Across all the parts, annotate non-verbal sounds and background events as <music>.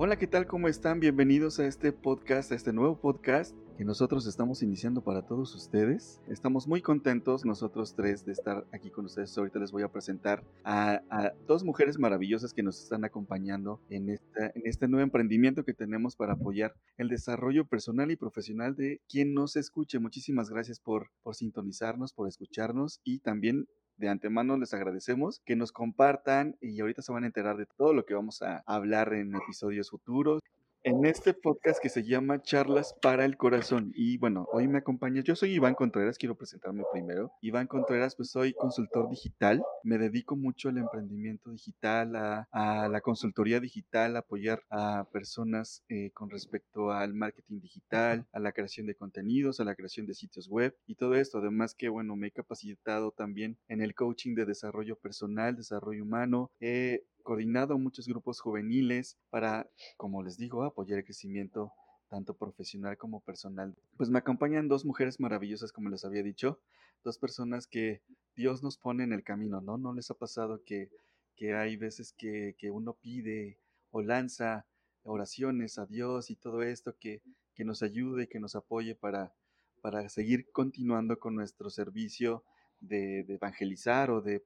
Hola, ¿qué tal? ¿Cómo están? Bienvenidos a este podcast, a este nuevo podcast que nosotros estamos iniciando para todos ustedes. Estamos muy contentos nosotros tres de estar aquí con ustedes. Ahorita les voy a presentar a, dos mujeres maravillosas que nos están acompañando en, este nuevo emprendimiento que tenemos para apoyar el desarrollo personal y profesional de quien nos escuche. Muchísimas gracias por sintonizarnos, por escucharnos y también de antemano les agradecemos que nos compartan y ahorita se van a enterar de todo lo que vamos a hablar en episodios futuros en este podcast que se llama Charlas para el Corazón. Y bueno, hoy me acompaña, yo soy Iván Contreras, quiero presentarme primero. Iván Contreras, pues soy consultor digital, me dedico mucho al emprendimiento digital, a, la consultoría digital, a apoyar a personas eh, con respecto al marketing digital, a la creación de contenidos, a la creación de sitios web y todo esto. Además que, bueno, me he capacitado también en el coaching de desarrollo personal, desarrollo humano. He coordinado muchos grupos juveniles para, como les digo, apoyar el crecimiento tanto profesional como personal. Pues me acompañan dos mujeres maravillosas, como les había dicho, dos personas que Dios nos pone en el camino, ¿no? ¿No les ha pasado que, que hay veces que, que uno pide o lanza oraciones a Dios y todo esto que, que nos ayude, que nos apoye para, para seguir continuando con nuestro servicio de, evangelizar o de,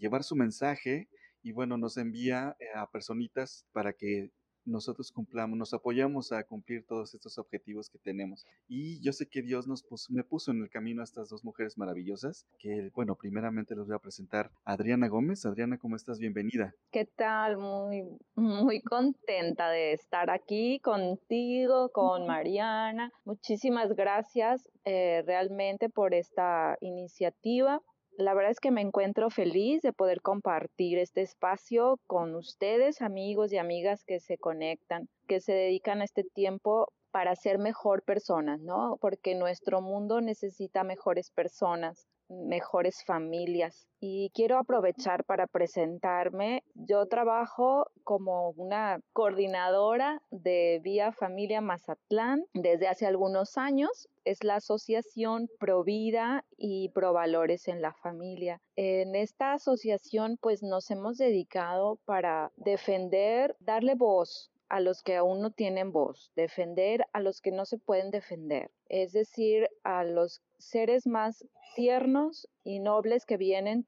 llevar su mensaje y bueno, nos envía eh, a personitas para que nosotros cumplamos, nos apoyamos a cumplir todos estos objetivos que tenemos. Y yo sé que Dios nos me puso en el camino a estas dos mujeres maravillosas, que bueno, primeramente les voy a presentar a Adriana Gómez. Adriana, ¿cómo estás? Bienvenida. ¿Qué tal? Muy, muy contenta de estar aquí contigo, con Mariana. Muchísimas gracias eh, realmente por esta iniciativa la verdad es que me encuentro feliz de poder compartir este espacio con ustedes, amigos y amigas que se conectan, que se dedican a este tiempo para ser mejor personas, ¿no? Porque nuestro mundo necesita mejores personas, mejores familias. Y quiero aprovechar para presentarme. Yo trabajo como una coordinadora de Vía Familia Mazatlán desde hace algunos años. Es la asociación Provida y Provalores en la familia. En esta asociación pues nos hemos dedicado para defender, darle voz a los que aún no tienen voz, defender a los que no se pueden defender, es decir, a los seres más tiernos y nobles que vienen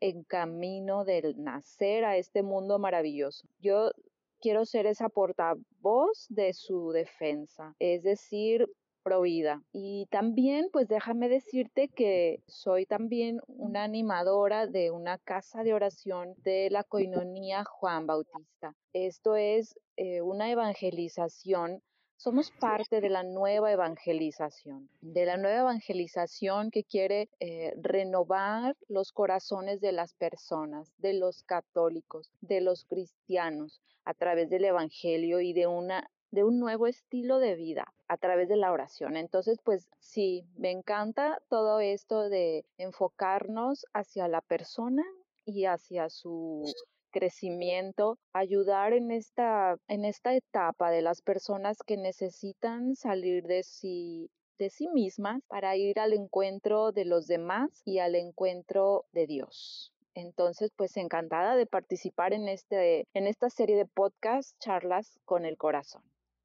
en camino del nacer a este mundo maravilloso. Yo quiero ser esa portavoz de su defensa, es decir, provida. Y también, pues déjame decirte que soy también una animadora de una casa de oración de la coinonía Juan Bautista. Esto es eh, una evangelización somos parte de la nueva evangelización, de la nueva evangelización que quiere eh, renovar los corazones de las personas, de los católicos, de los cristianos, a través del Evangelio y de una de un nuevo estilo de vida a través de la oración. Entonces, pues sí, me encanta todo esto de enfocarnos hacia la persona y hacia su crecimiento, ayudar en esta, en esta etapa de las personas que necesitan salir de sí de sí mismas para ir al encuentro de los demás y al encuentro de Dios. Entonces, pues encantada de participar en, este, en esta serie de podcast, charlas con el corazón.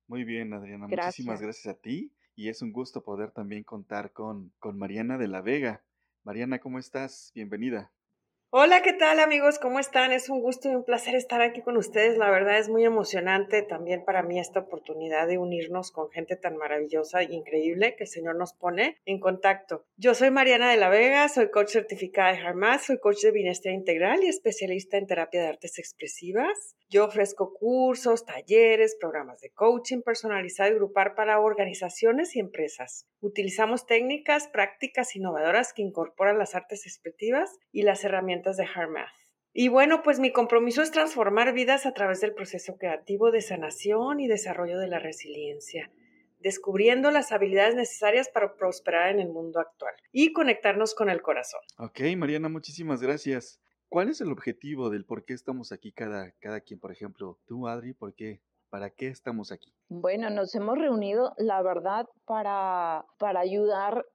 Muy bien, Adriana. Muchísimas gracias a ti y es un gusto poder también contar con, con Mariana de la Vega. Mariana, ¿cómo estás? Bienvenida. Hola, ¿qué tal amigos? ¿Cómo están? Es un gusto y un placer estar aquí con ustedes. La verdad es muy emocionante también para mí esta oportunidad de unirnos con gente tan maravillosa e increíble que el Señor nos pone en contacto. Yo soy Mariana de la Vega, soy coach certificada de Harmas, soy coach de bienestar integral y especialista en terapia de artes expresivas. Yo ofrezco cursos, talleres, programas de coaching personalizado y grupal para organizaciones y empresas. Utilizamos técnicas, prácticas innovadoras que incorporan las artes expresivas y las herramientas de HeartMath. Y bueno, pues mi compromiso es transformar vidas a través del proceso creativo de sanación y desarrollo de la resiliencia, descubriendo las habilidades necesarias para prosperar en el mundo actual y conectarnos con el corazón. Ok, Mariana, muchísimas gracias. ¿Cuál es el objetivo del por qué estamos aquí cada, cada quien? Por ejemplo, tú, Adri, ¿por qué? ¿Para qué estamos aquí? Bueno, nos hemos reunido, la verdad, para, para ayudar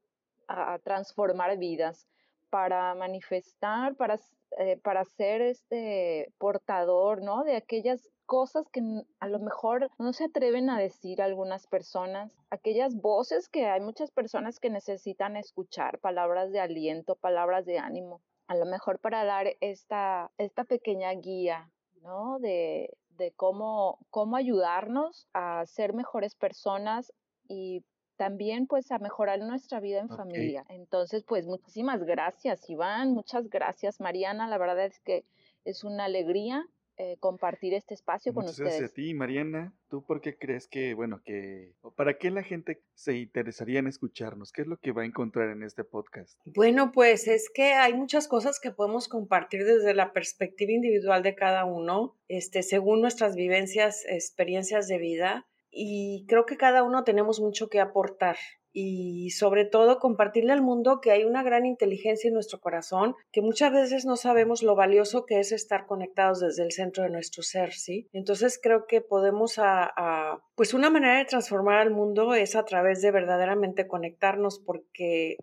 a, transformar vidas, para manifestar, para, eh, para ser este portador, ¿no? De aquellas cosas que a lo mejor no se atreven a decir algunas personas, aquellas voces que hay muchas personas que necesitan escuchar, palabras de aliento, palabras de ánimo, a lo mejor para dar esta, esta pequeña guía, ¿no? De, de cómo, cómo ayudarnos a ser mejores personas y también pues a mejorar nuestra vida en familia. Entonces, pues muchísimas gracias, Iván, muchas gracias, Mariana. La verdad es que es una alegría eh, compartir este espacio con ustedes. Gracias a ti, Mariana. ¿Tú por qué crees que, bueno, que, para qué la gente se interesaría en escucharnos? ¿Qué es lo que va a encontrar en este podcast? Bueno, pues es que hay muchas cosas que podemos compartir desde la perspectiva individual de cada uno, este, según nuestras vivencias, experiencias de vida. Y creo que cada uno tenemos mucho que aportar y sobre todo compartirle al mundo que hay una gran inteligencia en nuestro corazón, que muchas veces no sabemos lo valioso que es estar conectados desde el centro de nuestro ser, ¿sí? Entonces creo que podemos a, pues una manera de transformar al mundo es a través de verdaderamente conectarnos porque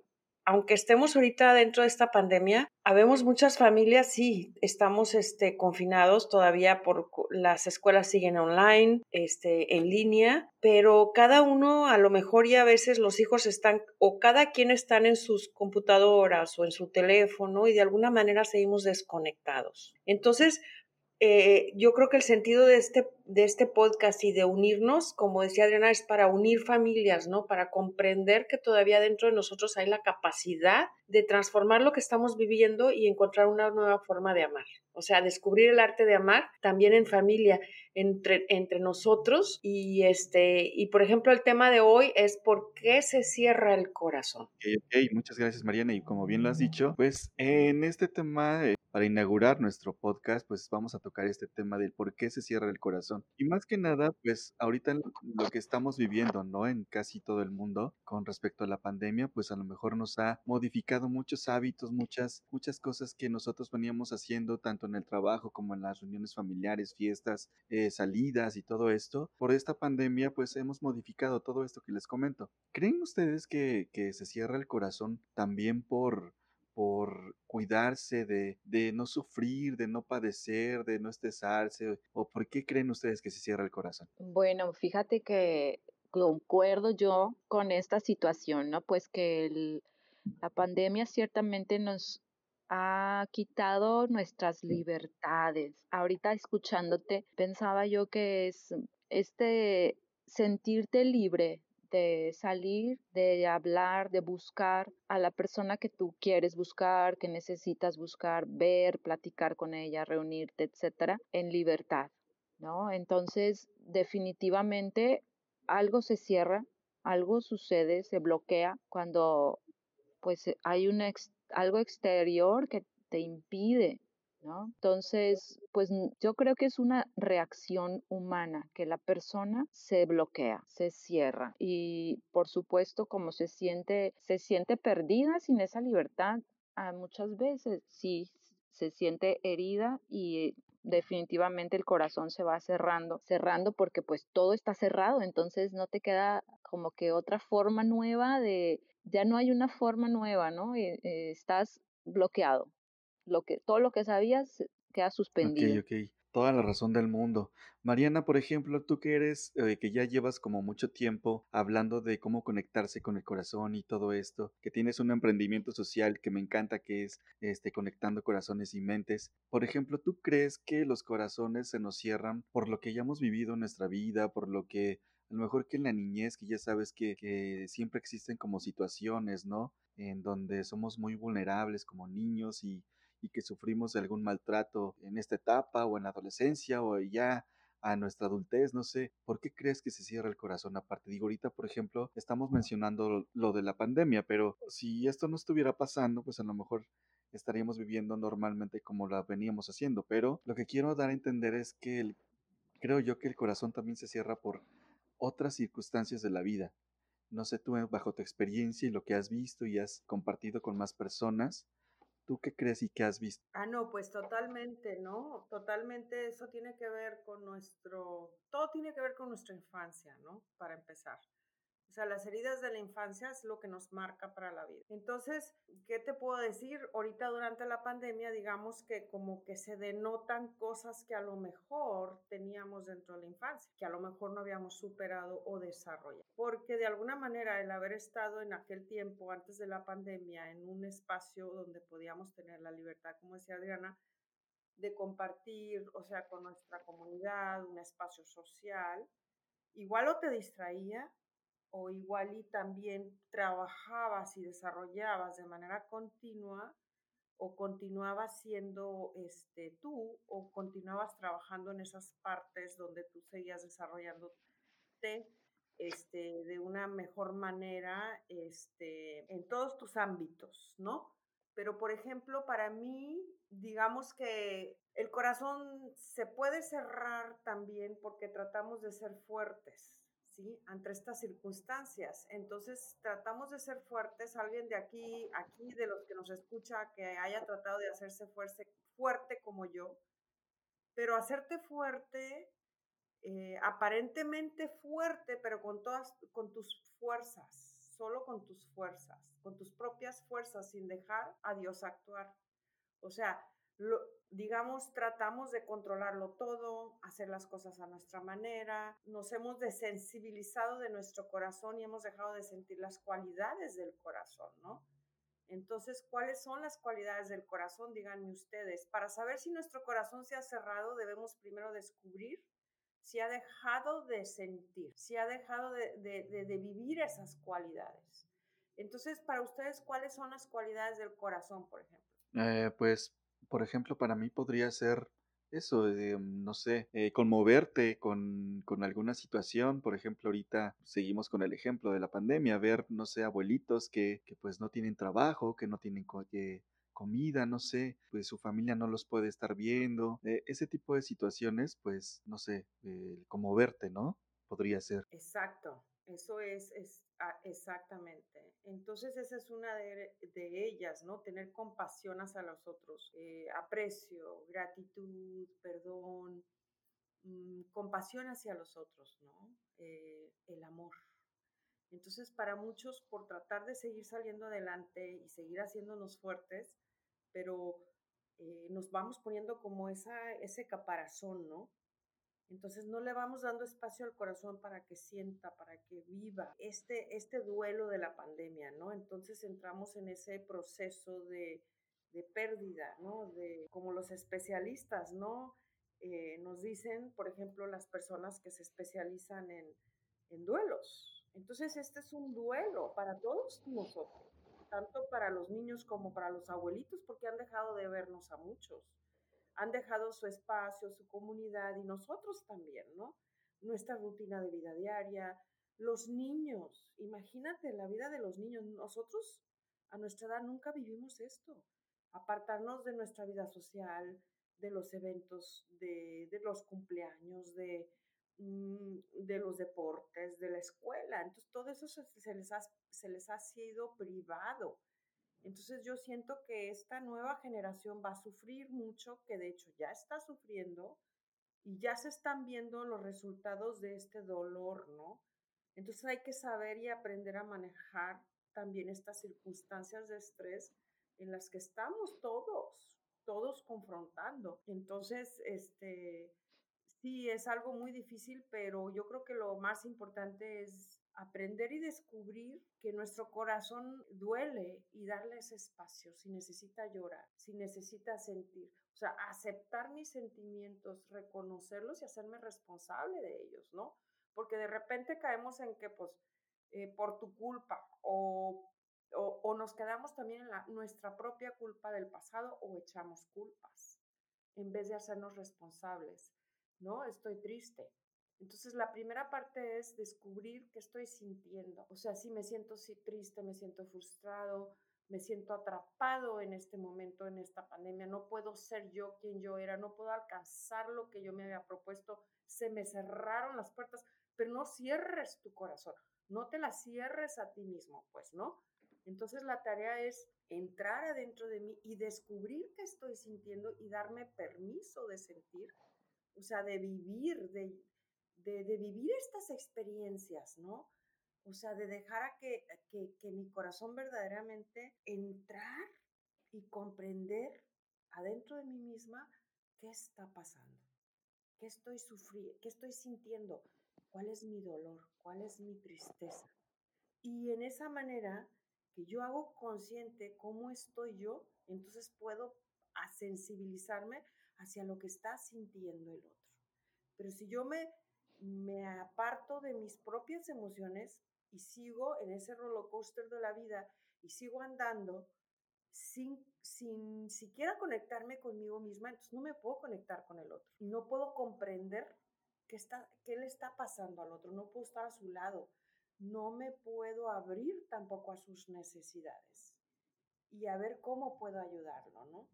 aunque estemos ahorita dentro de esta pandemia, habemos muchas familias, sí, estamos este, confinados todavía por las escuelas siguen online, este, en línea, pero cada uno a lo mejor y a veces los hijos están o cada quien están en sus computadoras o en su teléfono y de alguna manera seguimos desconectados. Entonces, eh, yo creo que el sentido de este, de este podcast y de unirnos, como decía Adriana, es para unir familias, ¿no? Para comprender que todavía dentro de nosotros hay la capacidad de transformar lo que estamos viviendo y encontrar una nueva forma de amar. O sea, descubrir el arte de amar también en familia, entre, entre nosotros. Y este, y por ejemplo, el tema de hoy es por qué se cierra el corazón. Muchas gracias, Mariana. Y como bien lo has dicho, pues en este tema para inaugurar nuestro podcast, pues vamos a tocar este tema del por qué se cierra el corazón. Y más que nada, pues ahorita lo que estamos viviendo, ¿no? En casi todo el mundo con respecto a la pandemia, pues a lo mejor nos ha modificado muchos hábitos, muchas, muchas cosas que nosotros veníamos haciendo, tanto en el trabajo como en las reuniones familiares, fiestas, eh, salidas y todo esto. Por esta pandemia, pues hemos modificado todo esto que les comento. ¿Creen ustedes que, que se cierra el corazón también por por de, de, no sufrir, de no padecer, de no estresarse? ¿O por qué creen ustedes que se cierra el corazón? Bueno, fíjate que concuerdo yo con esta situación, ¿no? Pues que la pandemia ciertamente nos ha quitado nuestras libertades. Ahorita escuchándote, pensaba yo que es este sentirte libre de salir, de hablar, de buscar a la persona que tú quieres buscar, que necesitas buscar, ver, platicar con ella, reunirte, etcétera, en libertad, ¿no? Entonces, definitivamente algo se cierra, algo sucede, se bloquea cuando pues hay un algo exterior que te impide entonces, pues yo creo que es una reacción humana, que la persona se bloquea, se cierra y por supuesto como se siente, se siente perdida sin esa libertad, a muchas veces sí se siente herida y definitivamente el corazón se va cerrando, cerrando porque pues todo está cerrado, entonces no te queda como que otra forma nueva de, ya no hay una forma nueva, ¿no? Eh, eh, estás bloqueado, lo que, todo lo que sabías queda suspendido. Ok, ok. Toda la razón del mundo. Mariana, por ejemplo, tú que eres, eh, que ya llevas como mucho tiempo hablando de cómo conectarse con el corazón y todo esto, que tienes un emprendimiento social que me encanta, que es este, conectando corazones y mentes. Por ejemplo, ¿tú crees que los corazones se nos cierran por lo que ya hemos vivido en nuestra vida, por lo que a lo mejor que en la niñez, que ya sabes que, que siempre existen como situaciones, ¿no? En donde somos muy vulnerables como niños y y que sufrimos algún maltrato en esta etapa o en la adolescencia o ya a nuestra adultez, no sé, ¿por qué crees que se cierra el corazón aparte? Digo, ahorita, por ejemplo, estamos mencionando lo de la pandemia, pero si esto no estuviera pasando, pues a lo mejor estaríamos viviendo normalmente como la veníamos haciendo, pero lo que quiero dar a entender es que creo yo que el corazón también se cierra por otras circunstancias de la vida. No sé tú, bajo tu experiencia y lo que has visto y has compartido con más personas, ¿Tú qué crees y qué has visto? Ah, no, pues totalmente, ¿no? Totalmente eso tiene que ver con nuestro, todo tiene que ver con nuestra infancia, ¿no? Para empezar. O sea, las heridas de la infancia es lo que nos marca para la vida. Entonces, ¿qué te puedo decir? Ahorita durante la pandemia, digamos que como que se denotan cosas que a lo mejor teníamos dentro de la infancia, que a lo mejor no habíamos superado o desarrollado. Porque de alguna manera el haber estado en aquel tiempo, antes de la pandemia, en un espacio donde podíamos tener la libertad, como decía Adriana, de compartir, o sea, con nuestra comunidad, un espacio social, igual o te distraía o igual y también trabajabas y desarrollabas de manera continua o continuabas siendo este, tú o continuabas trabajando en esas partes donde tú seguías desarrollándote este, de una mejor manera este, en todos tus ámbitos, ¿no? Pero, por ejemplo, para mí, digamos que el corazón se puede cerrar también porque tratamos de ser fuertes, ¿sí? Ante estas circunstancias. Entonces, tratamos de ser fuertes. Alguien de aquí, aquí de los que nos escucha, que haya tratado de hacerse fuerte, fuerte como yo, pero hacerte fuerte, eh, aparentemente fuerte, pero con todas, con tus fuerzas, solo con tus fuerzas, con tus propias fuerzas, sin dejar a Dios actuar. O sea, digamos, tratamos de controlarlo todo, hacer las cosas a nuestra manera, nos hemos desensibilizado de nuestro corazón y hemos dejado de sentir las cualidades del corazón, ¿no? Entonces, ¿cuáles son las cualidades del corazón? Díganme ustedes. Para saber si nuestro corazón se ha cerrado, debemos primero descubrir si ha dejado de sentir, si ha dejado de, vivir esas cualidades. Entonces, para ustedes, ¿cuáles son las cualidades del corazón, por ejemplo? Eh, pues, por ejemplo, para mí podría ser eso, mm, no sé, eh, conmoverte con, con, alguna situación. Por ejemplo, ahorita seguimos con el ejemplo de la pandemia, ver, no sé, abuelitos que, que pues no tienen trabajo, que no tienen comida, no sé, pues su familia no los puede estar viendo. Eh, ese tipo de situaciones, pues, no sé, conmoverte, ¿no? Podría ser. Exacto. Eso es, es ah, exactamente. Entonces esa es una de, ellas, ¿no? Tener compasión hacia los otros, eh, aprecio, gratitud, perdón, mm, compasión hacia los otros, ¿no? Eh, el amor. Entonces para muchos, por tratar de seguir saliendo adelante y seguir haciéndonos fuertes, pero eh, nos vamos poniendo como esa, ese caparazón, ¿no? Entonces no le vamos dando espacio al corazón para que sienta, para que viva este, este duelo de la pandemia, ¿no? Entonces entramos en ese proceso de, de pérdida, ¿no? De, como los especialistas, ¿no? Eh, nos dicen, por ejemplo, las personas que se especializan en, en duelos. Entonces este es un duelo para todos nosotros, tanto para los niños como para los abuelitos, porque han dejado de vernos a muchos han dejado su espacio, su comunidad y nosotros también, ¿no? Nuestra rutina de vida diaria, los niños, imagínate la vida de los niños, nosotros a nuestra edad nunca vivimos esto, apartarnos de nuestra vida social, de los eventos, de, los cumpleaños, de, mm, de los deportes, de la escuela. Entonces, todo eso se les ha sido privado. Entonces yo siento que esta nueva generación va a sufrir mucho, que de hecho ya está sufriendo y ya se están viendo los resultados de este dolor, ¿no? Entonces hay que saber y aprender a manejar también estas circunstancias de estrés en las que estamos todos, todos confrontando. Entonces, este, sí, es algo muy difícil, pero yo creo que lo más importante es aprender y descubrir que nuestro corazón duele y darle ese espacio si necesita llorar, si necesita sentir. O sea, aceptar mis sentimientos, reconocerlos y hacerme responsable de ellos, ¿no? Porque de repente caemos en que, pues, eh, por tu culpa o, o, nos quedamos también en la, nuestra propia culpa del pasado o echamos culpas en vez de hacernos responsables, ¿no? Estoy triste, entonces, la primera parte es descubrir qué estoy sintiendo. O sea, si me siento si triste, me siento frustrado, me siento atrapado en este momento, en esta pandemia, no puedo ser yo quien yo era, no puedo alcanzar lo que yo me había propuesto, se me cerraron las puertas, pero no cierres tu corazón, no te la cierres a ti mismo, pues, ¿no? Entonces la tarea es entrar adentro de mí y descubrir qué estoy sintiendo y darme permiso de sentir, o sea, de vivir, de, de, vivir estas experiencias, ¿no? O sea, de dejar a que, que, que mi corazón verdaderamente entrar y comprender adentro de mí misma qué está pasando, qué estoy sufriendo, qué estoy sintiendo, cuál es mi dolor, cuál es mi tristeza. Y en esa manera que yo hago consciente cómo estoy yo, entonces puedo sensibilizarme hacia lo que está sintiendo el otro. Pero si yo me, me aparto de mis propias emociones y sigo en ese roller coaster de la vida y sigo andando sin, sin siquiera conectarme conmigo misma, entonces no me puedo conectar con el otro. Y no puedo comprender qué, está, qué le está pasando al otro, no puedo estar a su lado, no me puedo abrir tampoco a sus necesidades y a ver cómo puedo ayudarlo, ¿no?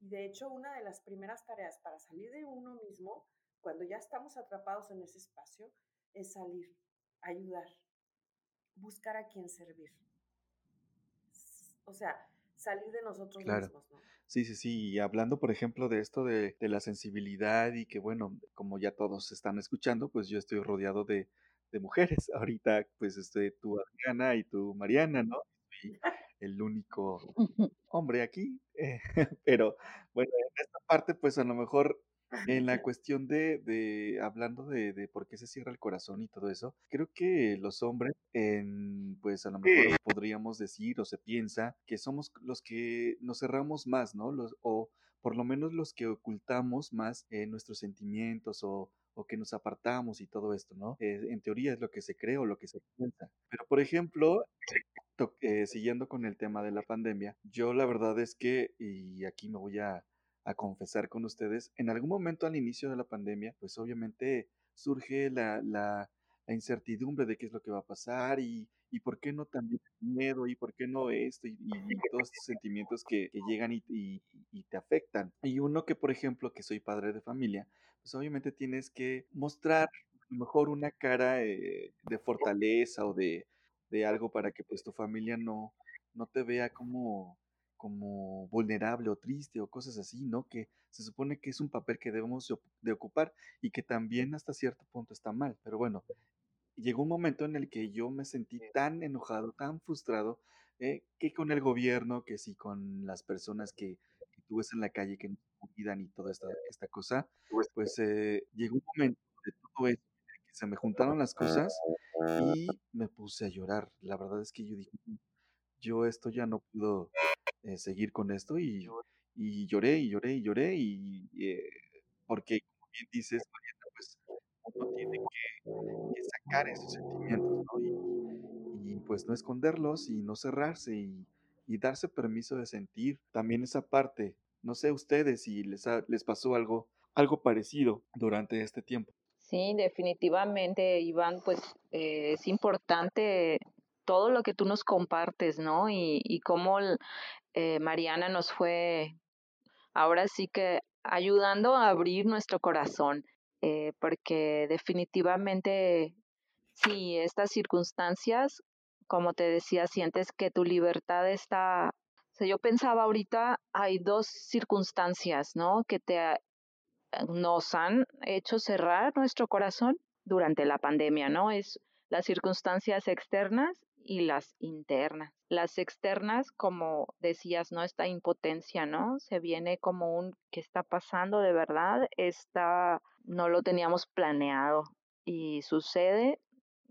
Y de hecho, una de las primeras tareas para salir de uno mismo, cuando ya estamos atrapados en ese espacio, es salir, ayudar, buscar a quien servir. O sea, salir de nosotros mismos, ¿no? Sí, sí, sí. Y hablando, por ejemplo, de esto de, de, la sensibilidad y que, bueno, como ya todos están escuchando, pues yo estoy rodeado de, de mujeres. <laughs> Ahorita, pues, estoy tú, Adriana, y tú, Mariana, ¿no? Y el único <laughs> hombre aquí. Eh, <laughs> pero, bueno, en esta parte, pues, a lo mejor en la <laughs> cuestión de, de hablando de, de, por qué se cierra el corazón y todo eso, creo que los hombres, en, pues a lo mejor podríamos decir o se piensa que somos los que nos cerramos más, ¿no? Los, o por lo menos los que ocultamos más eh, nuestros sentimientos o, o, que nos apartamos y todo esto, ¿no? Eh, en teoría es lo que se cree o lo que se piensa. Pero, por ejemplo, eh, siguiendo con el tema de la pandemia, yo la verdad es que, y aquí me voy a a confesar con ustedes, en algún momento al inicio de la pandemia, pues obviamente surge la, la, la incertidumbre de qué es lo que va a pasar y, y por qué no también miedo y por qué no esto y, y <laughs> todos estos sentimientos que, que llegan y, y, te afectan. Y uno que, por ejemplo, que soy padre de familia, pues obviamente tienes que mostrar a lo mejor una cara eh, de fortaleza o de, de algo para que pues tu familia no, no te vea como como vulnerable o triste o cosas así, ¿no? Que se supone que es un papel que debemos de ocupar y que también hasta cierto punto está mal. Pero bueno, llegó un momento en el que yo me sentí tan enojado, tan frustrado, eh, que con el gobierno, que sí con las personas que, que tú ves en la calle que nos cuidan y toda esta, esta cosa, pues eh, llegó un momento de todo esto que se me juntaron las cosas y me puse a llorar. La verdad es que yo dije, yo esto ya no puedo eh, seguir con esto y, y, lloré y lloré y lloré y eh, porque como bien dices, Mariana, pues uno tiene que, que sacar esos sentimientos, ¿no? Y, y, pues no esconderlos y no cerrarse y, y, darse permiso de sentir también esa parte. No sé ustedes si les, ha, les pasó algo, algo parecido durante este tiempo. Sí, definitivamente, Iván, pues eh, es importante todo lo que tú nos compartes, ¿no? Y, y cómo eh, Mariana nos fue ahora sí que ayudando a abrir nuestro corazón, eh, porque definitivamente sí, estas circunstancias, como te decía, sientes que tu libertad está... O yo pensaba ahorita, hay dos circunstancias, ¿no? Que te, nos han hecho cerrar nuestro corazón durante la pandemia, ¿no? Es las circunstancias externas y las internas. Las externas, como decías, ¿no? Esta impotencia, ¿no? Se viene como un ¿qué está pasando de verdad? Está, no lo teníamos planeado y sucede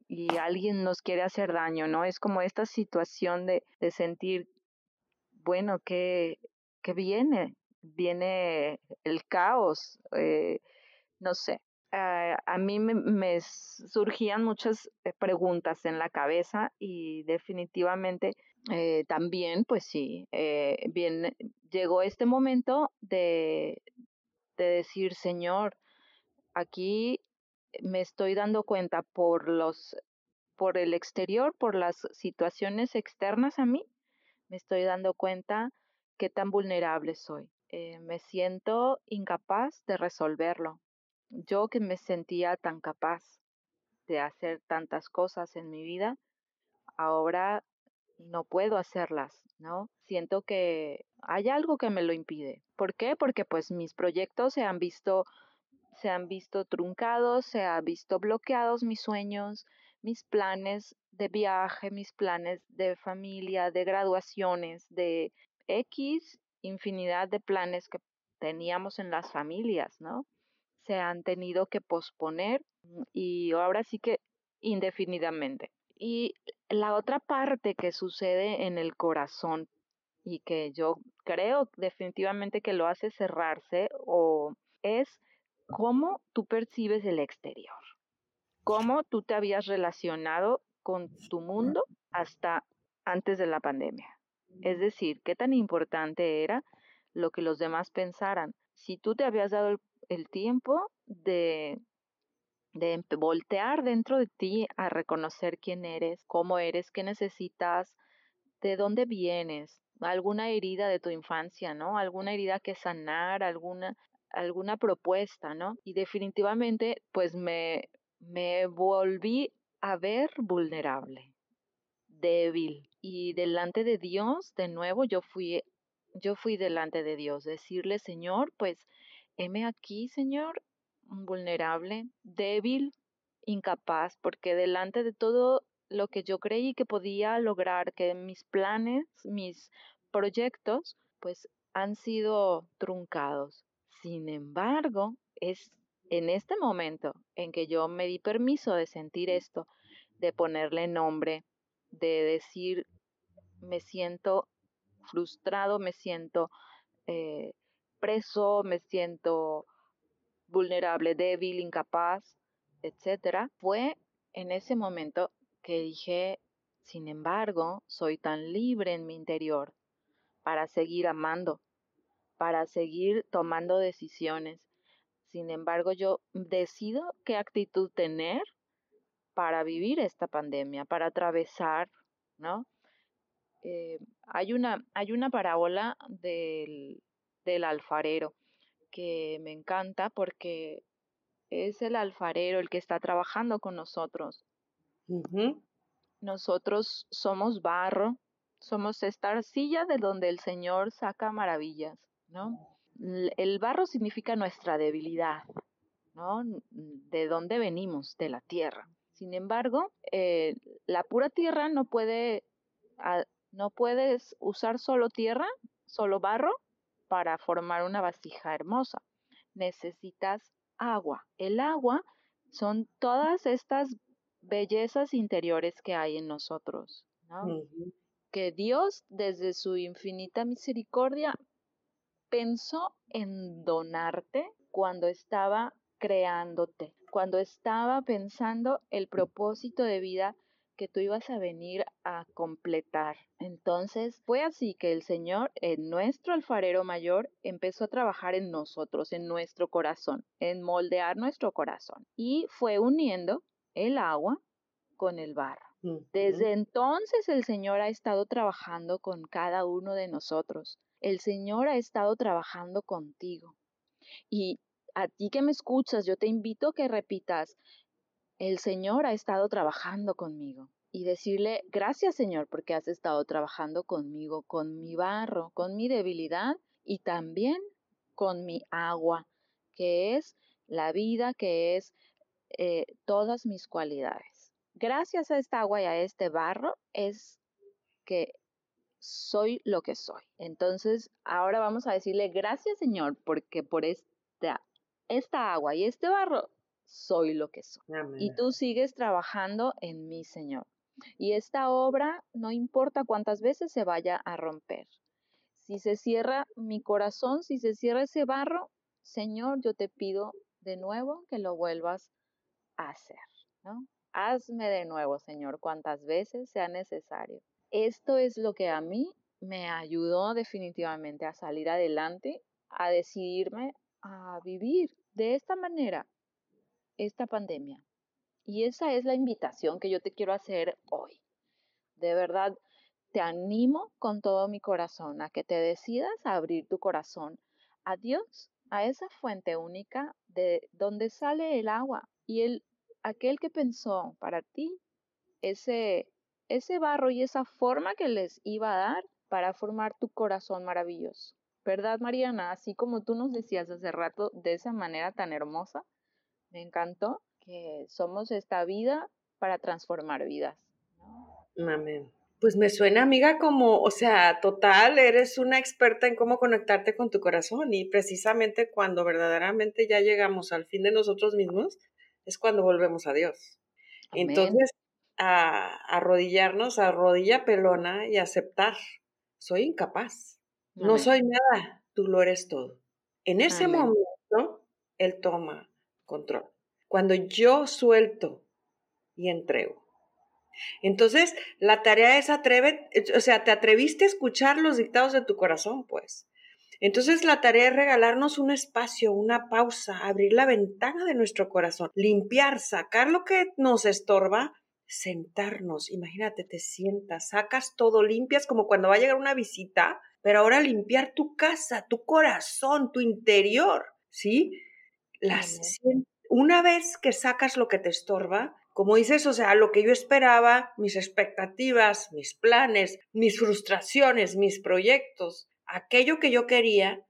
y alguien nos quiere hacer daño, ¿no? Es como esta situación de, de sentir, bueno, ¿qué, qué viene? Viene el caos, eh, no sé, uh, a mí me, me, surgían muchas eh, preguntas en la cabeza y definitivamente eh, también, pues sí, eh, bien, llegó este momento de, de decir, Señor, aquí me estoy dando cuenta por los por el exterior, por las situaciones externas a mí, me estoy dando cuenta qué tan vulnerable soy. Eh, me siento incapaz de resolverlo yo que me sentía tan capaz de hacer tantas cosas en mi vida, ahora no puedo hacerlas, ¿no? Siento que hay algo que me lo impide. ¿Por qué? Porque pues mis proyectos se han visto se han visto truncados, se han visto bloqueados mis sueños, mis planes de viaje, mis planes de familia, de graduaciones, de X infinidad de planes que teníamos en las familias, ¿no? Se han tenido que posponer y ahora sí que indefinidamente. Y la otra parte que sucede en el corazón y que yo creo definitivamente que lo hace cerrarse o es cómo tú percibes el exterior, cómo tú te habías relacionado con tu mundo hasta antes de la pandemia. Es decir, qué tan importante era lo que los demás pensaran. Si tú te habías dado el, tiempo de, de voltear dentro de ti a reconocer quién eres, cómo eres, qué necesitas, de dónde vienes, alguna herida de tu infancia, ¿no? Alguna herida que sanar, alguna, alguna propuesta, ¿no? Y definitivamente, pues me, me volví a ver vulnerable, débil. Y delante de Dios, de nuevo, yo fui yo fui delante de Dios, decirle, Señor, pues, heme aquí, Señor, vulnerable, débil, incapaz, porque delante de todo lo que yo creí que podía lograr, que mis planes, mis proyectos, pues han sido truncados. Sin embargo, es en este momento en que yo me di permiso de sentir esto, de ponerle nombre, de decir, me siento frustrado, me siento eh, preso, me siento vulnerable, débil, incapaz, etcétera, fue en ese momento que dije, sin embargo, soy tan libre en mi interior para seguir amando, para seguir tomando decisiones. Sin embargo, yo decido qué actitud tener para vivir esta pandemia, para atravesar, ¿no? Eh, hay, una, hay una parábola del, del alfarero que me encanta porque es el alfarero el que está trabajando con nosotros. Nosotros somos barro, somos esta arcilla de donde el Señor saca maravillas, ¿no? El barro significa nuestra debilidad, ¿no? De dónde venimos, de la tierra. Sin embargo, eh, la pura tierra no puede no puedes usar solo tierra, solo barro, para formar una vasija hermosa. Necesitas agua. El agua son todas estas bellezas interiores que hay en nosotros, Que Dios, desde su infinita misericordia, pensó en donarte cuando estaba creándote, cuando estaba pensando el propósito de vida que tú ibas a venir a completar. Entonces fue así que el Señor, en nuestro alfarero mayor, empezó a trabajar en nosotros, en nuestro corazón, en moldear nuestro corazón. Y fue uniendo el agua con el barro. Desde entonces el Señor ha estado trabajando con cada uno de nosotros. El Señor ha estado trabajando contigo. Y a ti que me escuchas, yo te invito a que repitas, el Señor ha estado trabajando conmigo. Y decirle, gracias Señor, porque has estado trabajando conmigo, con mi barro, con mi debilidad y también con mi agua, que es la vida, que es eh, todas mis cualidades. Gracias a esta agua y a este barro es que soy lo que soy. Entonces, ahora vamos a decirle gracias Señor, porque por esta, esta agua y este barro soy lo que soy. Y tú sigues trabajando en mí, Señor. Y esta obra, no importa cuántas veces se vaya a romper. Si se cierra mi corazón, si se cierra ese barro, Señor, yo te pido de nuevo que lo vuelvas a hacer. Hazme de nuevo, Señor, cuantas veces sea necesario. Esto es lo que a mí me ayudó definitivamente a salir adelante, a decidirme a vivir de esta manera, esta pandemia. Y esa es la invitación que yo te quiero hacer hoy. De verdad, te animo con todo mi corazón a que te decidas a abrir tu corazón a Dios, a esa fuente única de donde sale el agua y el aquel que pensó para ti ese ese barro y esa forma que les iba a dar para formar tu corazón maravilloso. ¿Verdad, Mariana? Así como tú nos decías hace rato de esa manera tan hermosa, me encantó que somos esta vida para transformar vidas. Amén. Pues me suena, amiga, como, o sea, total, eres una experta en cómo conectarte con tu corazón y precisamente cuando verdaderamente ya llegamos al fin de nosotros mismos, es cuando volvemos a Dios. Entonces, a, arrodillarnos a rodilla pelona y aceptar, soy incapaz, no soy nada, tú lo eres todo. En ese momento, Él toma control. Cuando yo suelto y entrego. Entonces, la tarea es atreve, o sea, te atreviste a escuchar los dictados de tu corazón, pues. Entonces, la tarea es regalarnos un espacio, una pausa, abrir la ventana de nuestro corazón, limpiar, sacar lo que nos estorba, sentarnos. Imagínate, te sientas, sacas todo, limpias como cuando va a llegar una visita, pero ahora limpiar tu casa, tu corazón, tu interior, ¿sí? Las, una vez que sacas lo que te estorba, como dices, o sea, lo que yo esperaba, mis expectativas, mis planes, mis frustraciones, mis proyectos, aquello que yo quería,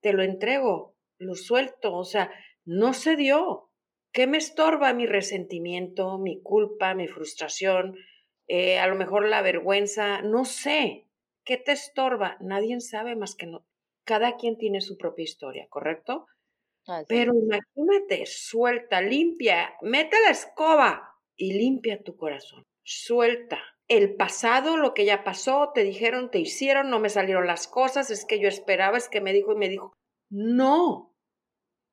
te lo entrego, lo suelto, o sea, no se dio. ¿Qué me estorba mi resentimiento, mi culpa, mi frustración, eh, a lo mejor la vergüenza? No sé. ¿Qué te estorba? Nadie sabe más que no. Cada quien tiene su propia historia, ¿correcto? Pero imagínate, suelta, limpia, mete la escoba y limpia tu corazón. Suelta. El pasado, lo que ya pasó, te dijeron, te hicieron, no me salieron las cosas, es que yo esperaba, es que me dijo y me dijo. No.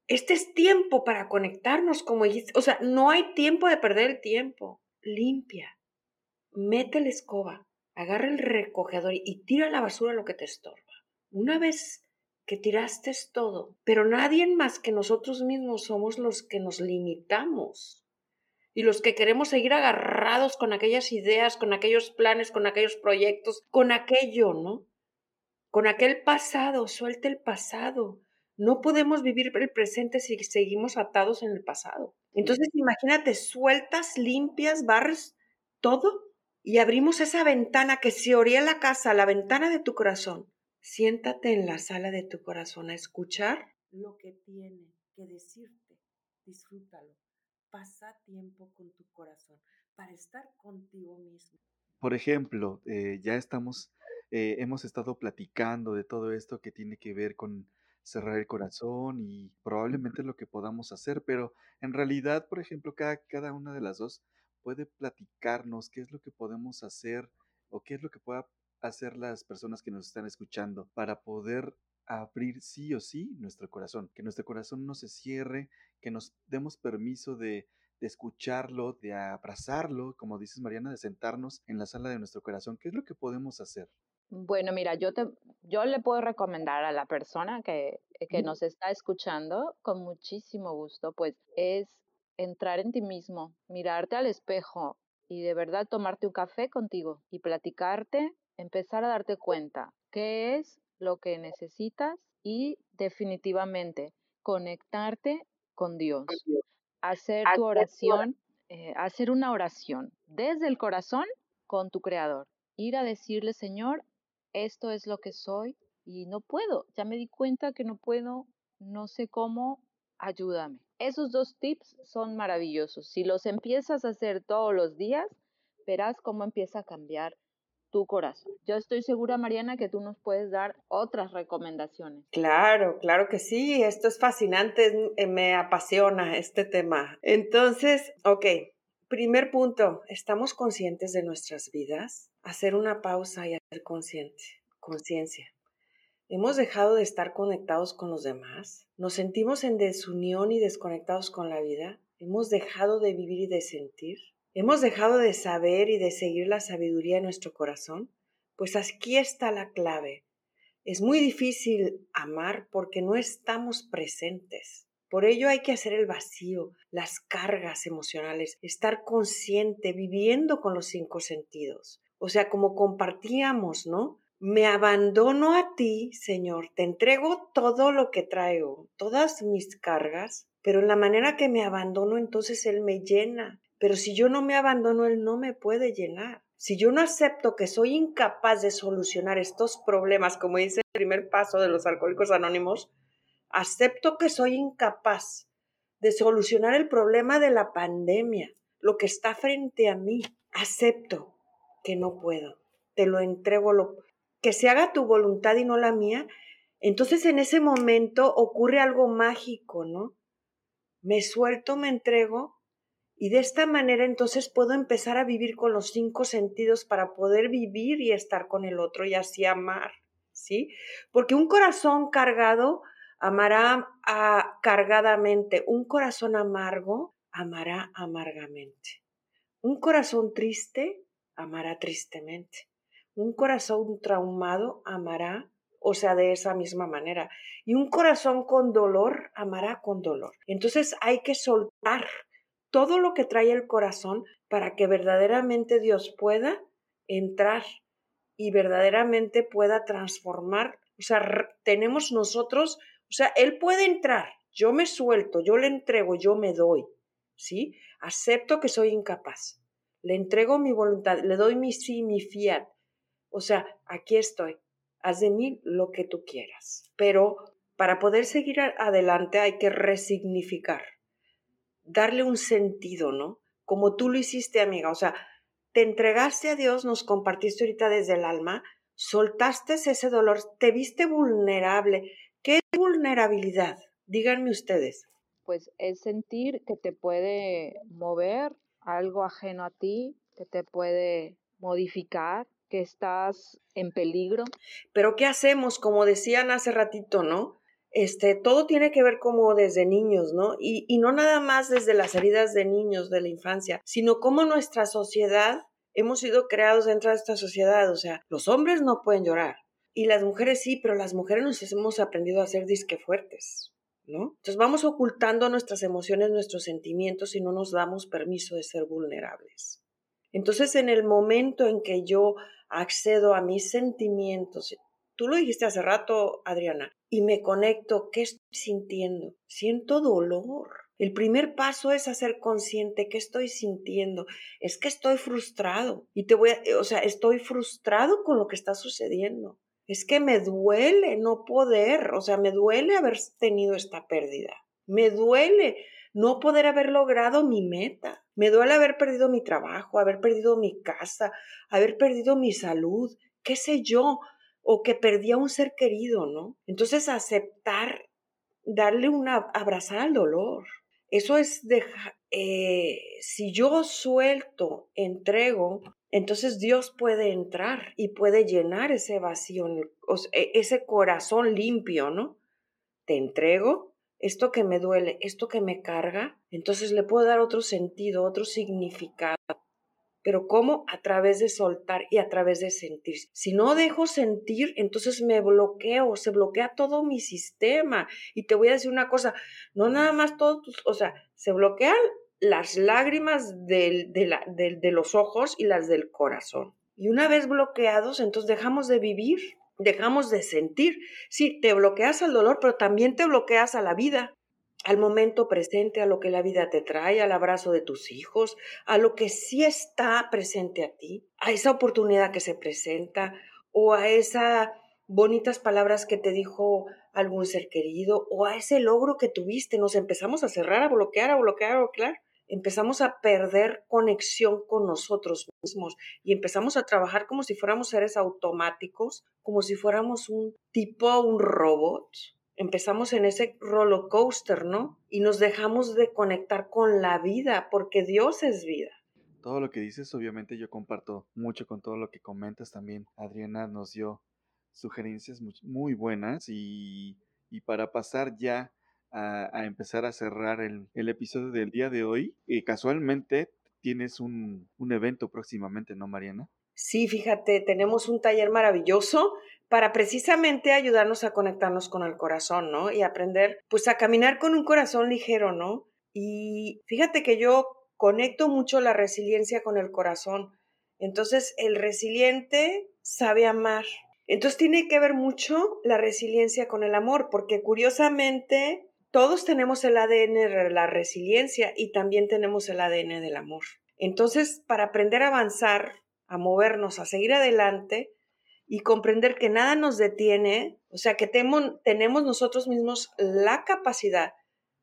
Este es tiempo para conectarnos como O sea, no hay tiempo de perder el tiempo. Limpia. Mete la escoba. Agarra el recogedor y tira la basura lo que te estorba. Una vez que tiraste todo, pero nadie más que nosotros mismos somos los que nos limitamos y los que queremos seguir agarrados con aquellas ideas, con aquellos planes, con aquellos proyectos, con aquello, ¿no? Con aquel pasado, suelte el pasado. No podemos vivir el presente si seguimos atados en el pasado. Entonces, imagínate, sueltas, limpias, barres todo y abrimos esa ventana que se oría la casa, la ventana de tu corazón Siéntate en la sala de tu corazón a escuchar lo que tiene que decirte. Disfrútalo. Pasa tiempo con tu corazón para estar contigo mismo. Por ejemplo, eh, ya estamos, eh, hemos estado platicando de todo esto que tiene que ver con cerrar el corazón y probablemente lo que podamos hacer, pero en realidad, por ejemplo, cada, cada una de las dos puede platicarnos qué es lo que podemos hacer o qué es lo que pueda hacer las personas que nos están escuchando para poder abrir sí o sí nuestro corazón, que nuestro corazón no se cierre, que nos demos permiso de, escucharlo, de abrazarlo, como dices Mariana, de sentarnos en la sala de nuestro corazón. ¿Qué es lo que podemos hacer? Bueno, mira, yo, te, yo le puedo recomendar a la persona que, que nos está escuchando con muchísimo gusto, pues es entrar en ti mismo, mirarte al espejo y de verdad tomarte un café contigo y platicarte empezar a darte cuenta qué es lo que necesitas y definitivamente conectarte con Dios. Hacer tu oración, eh, hacer una oración desde el corazón con tu Creador. Ir a decirle, Señor, esto es lo que soy y no puedo. Ya me di cuenta que no puedo, no sé cómo, ayúdame. Esos dos tips son maravillosos. Si los empiezas a hacer todos los días, verás cómo empieza a cambiar tu corazón. Yo estoy segura, Mariana, que tú nos puedes dar otras recomendaciones. Claro, claro que sí. Esto es fascinante, eh, me apasiona este tema. Entonces, ok, primer punto, ¿estamos conscientes de nuestras vidas? Hacer una pausa y hacer consciente, conciencia. ¿Hemos dejado de estar conectados con los demás? ¿Nos sentimos en desunión y desconectados con la vida? ¿Hemos dejado de vivir y de sentir? ¿Hemos dejado de saber y de seguir la sabiduría en nuestro corazón? Pues aquí está la clave. Es muy difícil amar porque no estamos presentes. Por ello hay que hacer el vacío, las cargas emocionales, estar consciente, viviendo con los cinco sentidos. O sea, como compartíamos, ¿no? Me abandono a ti, Señor, te entrego todo lo que traigo, todas mis cargas, pero en la manera que me abandono, entonces Él me llena, pero si yo no me abandono, Él no me puede llenar. Si yo no acepto que soy incapaz de solucionar estos problemas, como dice el primer paso de los alcohólicos anónimos, acepto que soy incapaz de solucionar el problema de la pandemia, lo que está frente a mí. Acepto que no puedo. Te lo entrego, lo, que se haga tu voluntad y no la mía. Entonces en ese momento ocurre algo mágico, ¿no? Me suelto, me entrego y de esta manera entonces puedo empezar a vivir con los cinco sentidos para poder vivir y estar con el otro y así amar, ¿sí? Porque un corazón cargado amará a, cargadamente, un corazón amargo amará amargamente. Un corazón triste amará tristemente. Un corazón traumado amará, o sea, de esa misma manera. Y un corazón con dolor amará con dolor. Entonces hay que soltar todo lo que trae el corazón para que verdaderamente Dios pueda entrar y verdaderamente pueda transformar. O sea, tenemos nosotros, o sea, Él puede entrar, yo me suelto, yo le entrego, yo me doy, ¿sí? Acepto que soy incapaz, le entrego mi voluntad, le doy mi sí, mi fiat. O sea, aquí estoy, haz de mí lo que tú quieras. Pero para poder seguir adelante hay que resignificar darle un sentido, ¿no? Como tú lo hiciste, amiga. O sea, te entregaste a Dios, nos compartiste ahorita desde el alma, soltaste ese dolor, te viste vulnerable. ¿Qué es vulnerabilidad? Díganme ustedes. Pues es sentir que te puede mover algo ajeno a ti, que te puede modificar, que estás en peligro. Pero ¿qué hacemos? Como decían hace ratito, ¿no? Este, todo tiene que ver como desde niños, ¿no? Y, y no nada más desde las heridas de niños de la infancia, sino como nuestra sociedad, hemos sido creados dentro de esta sociedad, o sea, los hombres no pueden llorar y las mujeres sí, pero las mujeres nos hemos aprendido a ser disque fuertes. ¿No? Entonces vamos ocultando nuestras emociones, nuestros sentimientos y no nos damos permiso de ser vulnerables. Entonces, en el momento en que yo accedo a mis sentimientos, tú lo dijiste hace rato, Adriana, y me conecto, ¿qué estoy sintiendo? Siento dolor. El primer paso es hacer consciente qué estoy sintiendo. Es que estoy frustrado. Y te voy a, o sea, estoy frustrado con lo que está sucediendo. Es que me duele no poder, o sea, me duele haber tenido esta pérdida. Me duele no poder haber logrado mi meta. Me duele haber perdido mi trabajo, haber perdido mi casa, haber perdido mi salud, qué sé yo o que perdía un ser querido, ¿no? Entonces aceptar, darle una, abrazar al dolor. Eso es dejar, eh, si yo suelto, entrego, entonces Dios puede entrar y puede llenar ese vacío, e, ese corazón limpio, ¿no? Te entrego esto que me duele, esto que me carga, entonces le puedo dar otro sentido, otro significado. Pero ¿cómo? A través de soltar y a través de sentir. Si no dejo sentir, entonces me bloqueo, se bloquea todo mi sistema. Y te voy a decir una cosa, no nada más todo, o sea, se bloquean las lágrimas de, de los ojos y las del corazón. Y una vez bloqueados, entonces dejamos de vivir, dejamos de sentir. Sí, te bloqueas al dolor, pero también te bloqueas a la vida al momento presente, a lo que la vida te trae, al abrazo de tus hijos, a lo que sí está presente a ti, a esa oportunidad que se presenta o a esas bonitas palabras que te dijo algún ser querido o a ese logro que tuviste. Nos empezamos a cerrar, a bloquear, a bloquear, a bloquear. Empezamos a perder conexión con nosotros mismos y empezamos a trabajar como si fuéramos seres automáticos, como si fuéramos un tipo, un robot, empezamos en ese roller coaster, ¿no? Y nos dejamos de conectar con la vida, porque Dios es vida. Todo lo que dices, obviamente yo comparto mucho con todo lo que comentas también. Adriana nos dio sugerencias muy, buenas y, para pasar ya a, empezar a cerrar el, episodio del día de hoy, eh, casualmente tienes un, un evento próximamente, ¿no, Mariana? Sí, fíjate, tenemos un taller maravilloso para precisamente ayudarnos a conectarnos con el corazón, ¿no? Y aprender, pues, a caminar con un corazón ligero, ¿no? Y fíjate que yo conecto mucho la resiliencia con el corazón. Entonces, el resiliente sabe amar. Entonces, tiene que ver mucho la resiliencia con el amor, porque curiosamente todos tenemos el ADN de la resiliencia y también tenemos el ADN del amor. Entonces, para aprender a avanzar, a movernos, a seguir adelante, y comprender que nada nos detiene, o sea, que tenemos nosotros mismos la capacidad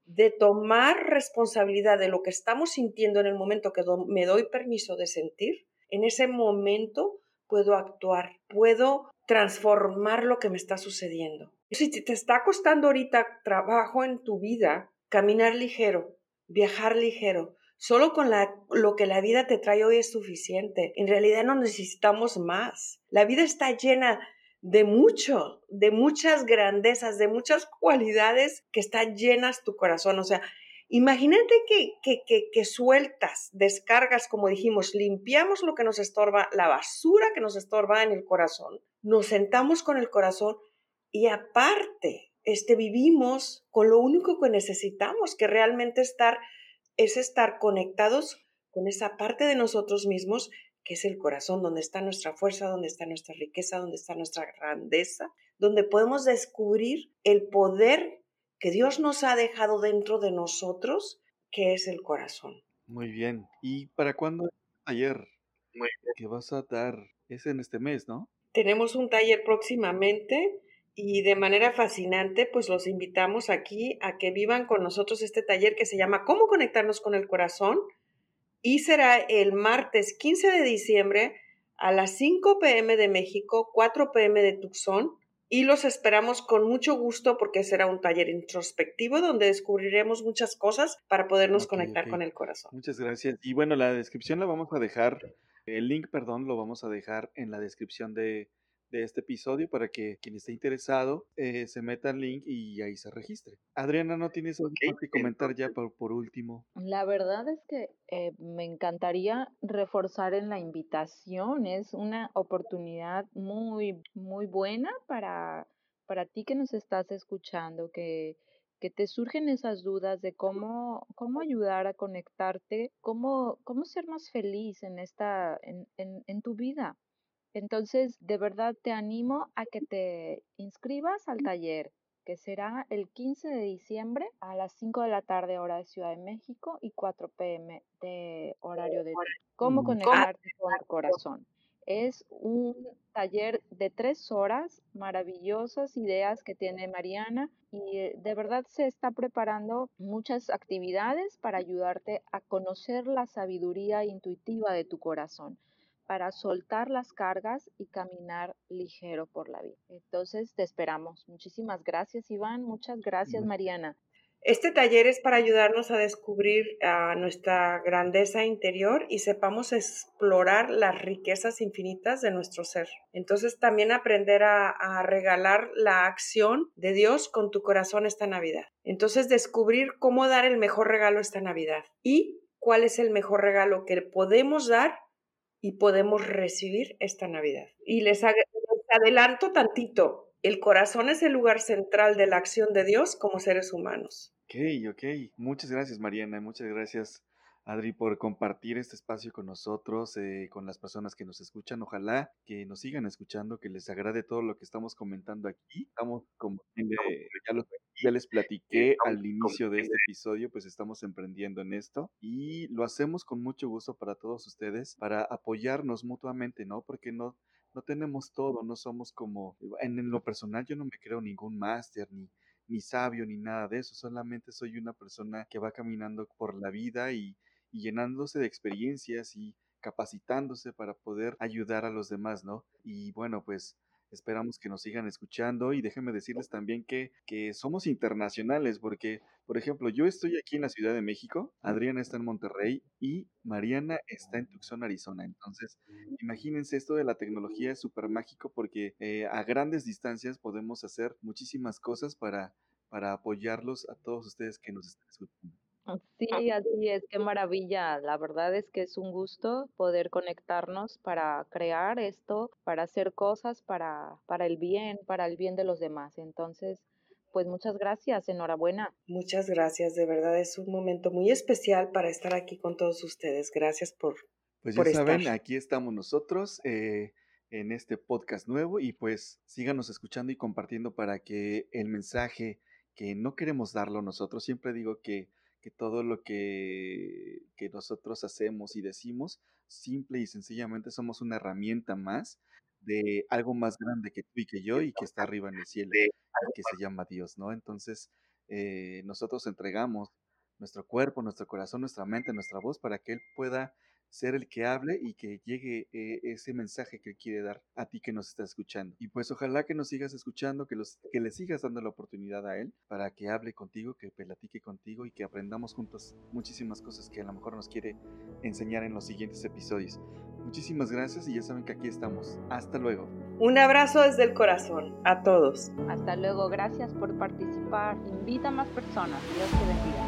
de tomar responsabilidad de lo que estamos sintiendo en el momento que me doy permiso de sentir, En ese momento puedo actuar, puedo transformar lo que me está sucediendo. Si te está costando ahorita trabajo en tu vida, caminar ligero, viajar ligero, solo con lo que la vida te trae hoy es suficiente. En realidad no necesitamos más. La vida está llena de mucho, de muchas grandezas, de muchas cualidades que están llenas tu corazón. O sea, imagínate que, que, que, que, sueltas, descargas, como dijimos, limpiamos lo que nos estorba, la basura que nos estorba en el corazón, nos sentamos con el corazón y aparte, este, vivimos con lo único que necesitamos, que realmente estar, es estar conectados con esa parte de nosotros mismos que es el corazón, donde está nuestra fuerza, donde está nuestra riqueza, donde está nuestra grandeza, donde podemos descubrir el poder que Dios nos ha dejado dentro de nosotros, que es el corazón. Muy bien. ¿Y para cuándo taller que vas a dar? Es en este mes, ¿no? Tenemos un taller próximamente y de manera fascinante, pues los invitamos aquí a que vivan con nosotros este taller que se llama ¿Cómo conectarnos con el corazón? y será el martes 15 de diciembre a las 5 pm de México, 4 pm de Tucson. Y los esperamos con mucho gusto porque será un taller introspectivo donde descubriremos muchas cosas para podernos conectar con el corazón. Muchas gracias. Y bueno, la descripción la vamos a dejar, el link, perdón, lo vamos a dejar en la descripción de, de este episodio para que quien esté interesado eh, se meta al link y ahí se registre. Adriana, ¿no tienes algo que comentar ya por, por, último? La verdad es que eh, me encantaría reforzar en la invitación. Es una oportunidad muy, muy buena para, para ti que nos estás escuchando, que que te surgen esas dudas de cómo, cómo ayudar a conectarte, cómo, cómo ser más feliz en, esta, en, en, en tu vida. Entonces, de verdad te animo a que te inscribas al taller, que será el 15 de diciembre a las 5 de la tarde hora de Ciudad de México y 4 pm de horario de cómo conectarte con el corazón. Es un taller de tres horas, maravillosas ideas que tiene Mariana y eh, de verdad se está preparando muchas actividades para ayudarte a conocer la sabiduría intuitiva de tu corazón para soltar las cargas y caminar ligero por la vida. Entonces, te esperamos. Muchísimas gracias, Iván. Muchas gracias, Mariana. Este taller es para ayudarnos a descubrir a nuestra grandeza interior y sepamos explorar las riquezas infinitas de nuestro ser. Entonces también aprender a, a, regalar la acción de Dios con tu corazón esta Navidad. Entonces descubrir cómo dar el mejor regalo esta Navidad y cuál es el mejor regalo que podemos dar y podemos recibir esta Navidad. Y les, adelanto tantito, el corazón es el lugar central de la acción de Dios como seres humanos. Ok, ok. Muchas gracias, Mariana. Muchas gracias Adri, por compartir este espacio con nosotros, eh, con las personas que nos escuchan. Ojalá que nos sigan escuchando, que les agrade todo lo que estamos comentando aquí. Estamos, como ya, les platiqué al inicio de este episodio, pues estamos emprendiendo en esto y lo hacemos con mucho gusto para todos ustedes, para apoyarnos mutuamente, ¿no? Porque no, no tenemos todo, no somos como, en, en lo personal yo no me creo ningún máster ni ni sabio ni nada de eso, solamente soy una persona que va caminando por la vida y, y llenándose de experiencias y capacitándose para poder ayudar a los demás, ¿no? Y bueno, pues esperamos que nos sigan escuchando y déjenme decirles también que, que somos internacionales porque, por ejemplo, yo estoy aquí en la Ciudad de México, Adriana está en Monterrey y Mariana está en Tucson, Arizona. Entonces, imagínense, esto de la tecnología es súper mágico porque eh, a grandes distancias podemos hacer muchísimas cosas para, para apoyarlos a todos ustedes que nos están escuchando. Sí, así es, qué maravilla. La verdad es que es un gusto poder conectarnos para crear esto, para hacer cosas para, para el bien, para el bien de los demás. Entonces, pues muchas gracias, enhorabuena. Muchas gracias, de verdad es un momento muy especial para estar aquí con todos ustedes. Gracias por... Pues ya saben, aquí estamos nosotros. Eh, en este podcast nuevo y pues síganos escuchando y compartiendo para que el mensaje que no queremos darlo nosotros, siempre digo que que todo lo que, que nosotros hacemos y decimos, simple y sencillamente somos una herramienta más de algo más grande que tú y que yo y que está arriba en el cielo, que se llama Dios, ¿no? Entonces, eh, nosotros entregamos nuestro cuerpo, nuestro corazón, nuestra mente, nuestra voz para que Él pueda ser el que hable y que llegue eh, ese mensaje que quiere dar a ti que nos está escuchando. Y pues ojalá que nos sigas escuchando, que, los, que le sigas dando la oportunidad a él para que hable contigo, que platique contigo y que aprendamos juntos muchísimas cosas que a lo mejor nos quiere enseñar en los siguientes episodios. Muchísimas gracias y ya saben que aquí estamos. Hasta luego. Un abrazo desde el corazón a todos. Hasta luego, gracias por participar. Invita a más personas. Dios te bendiga.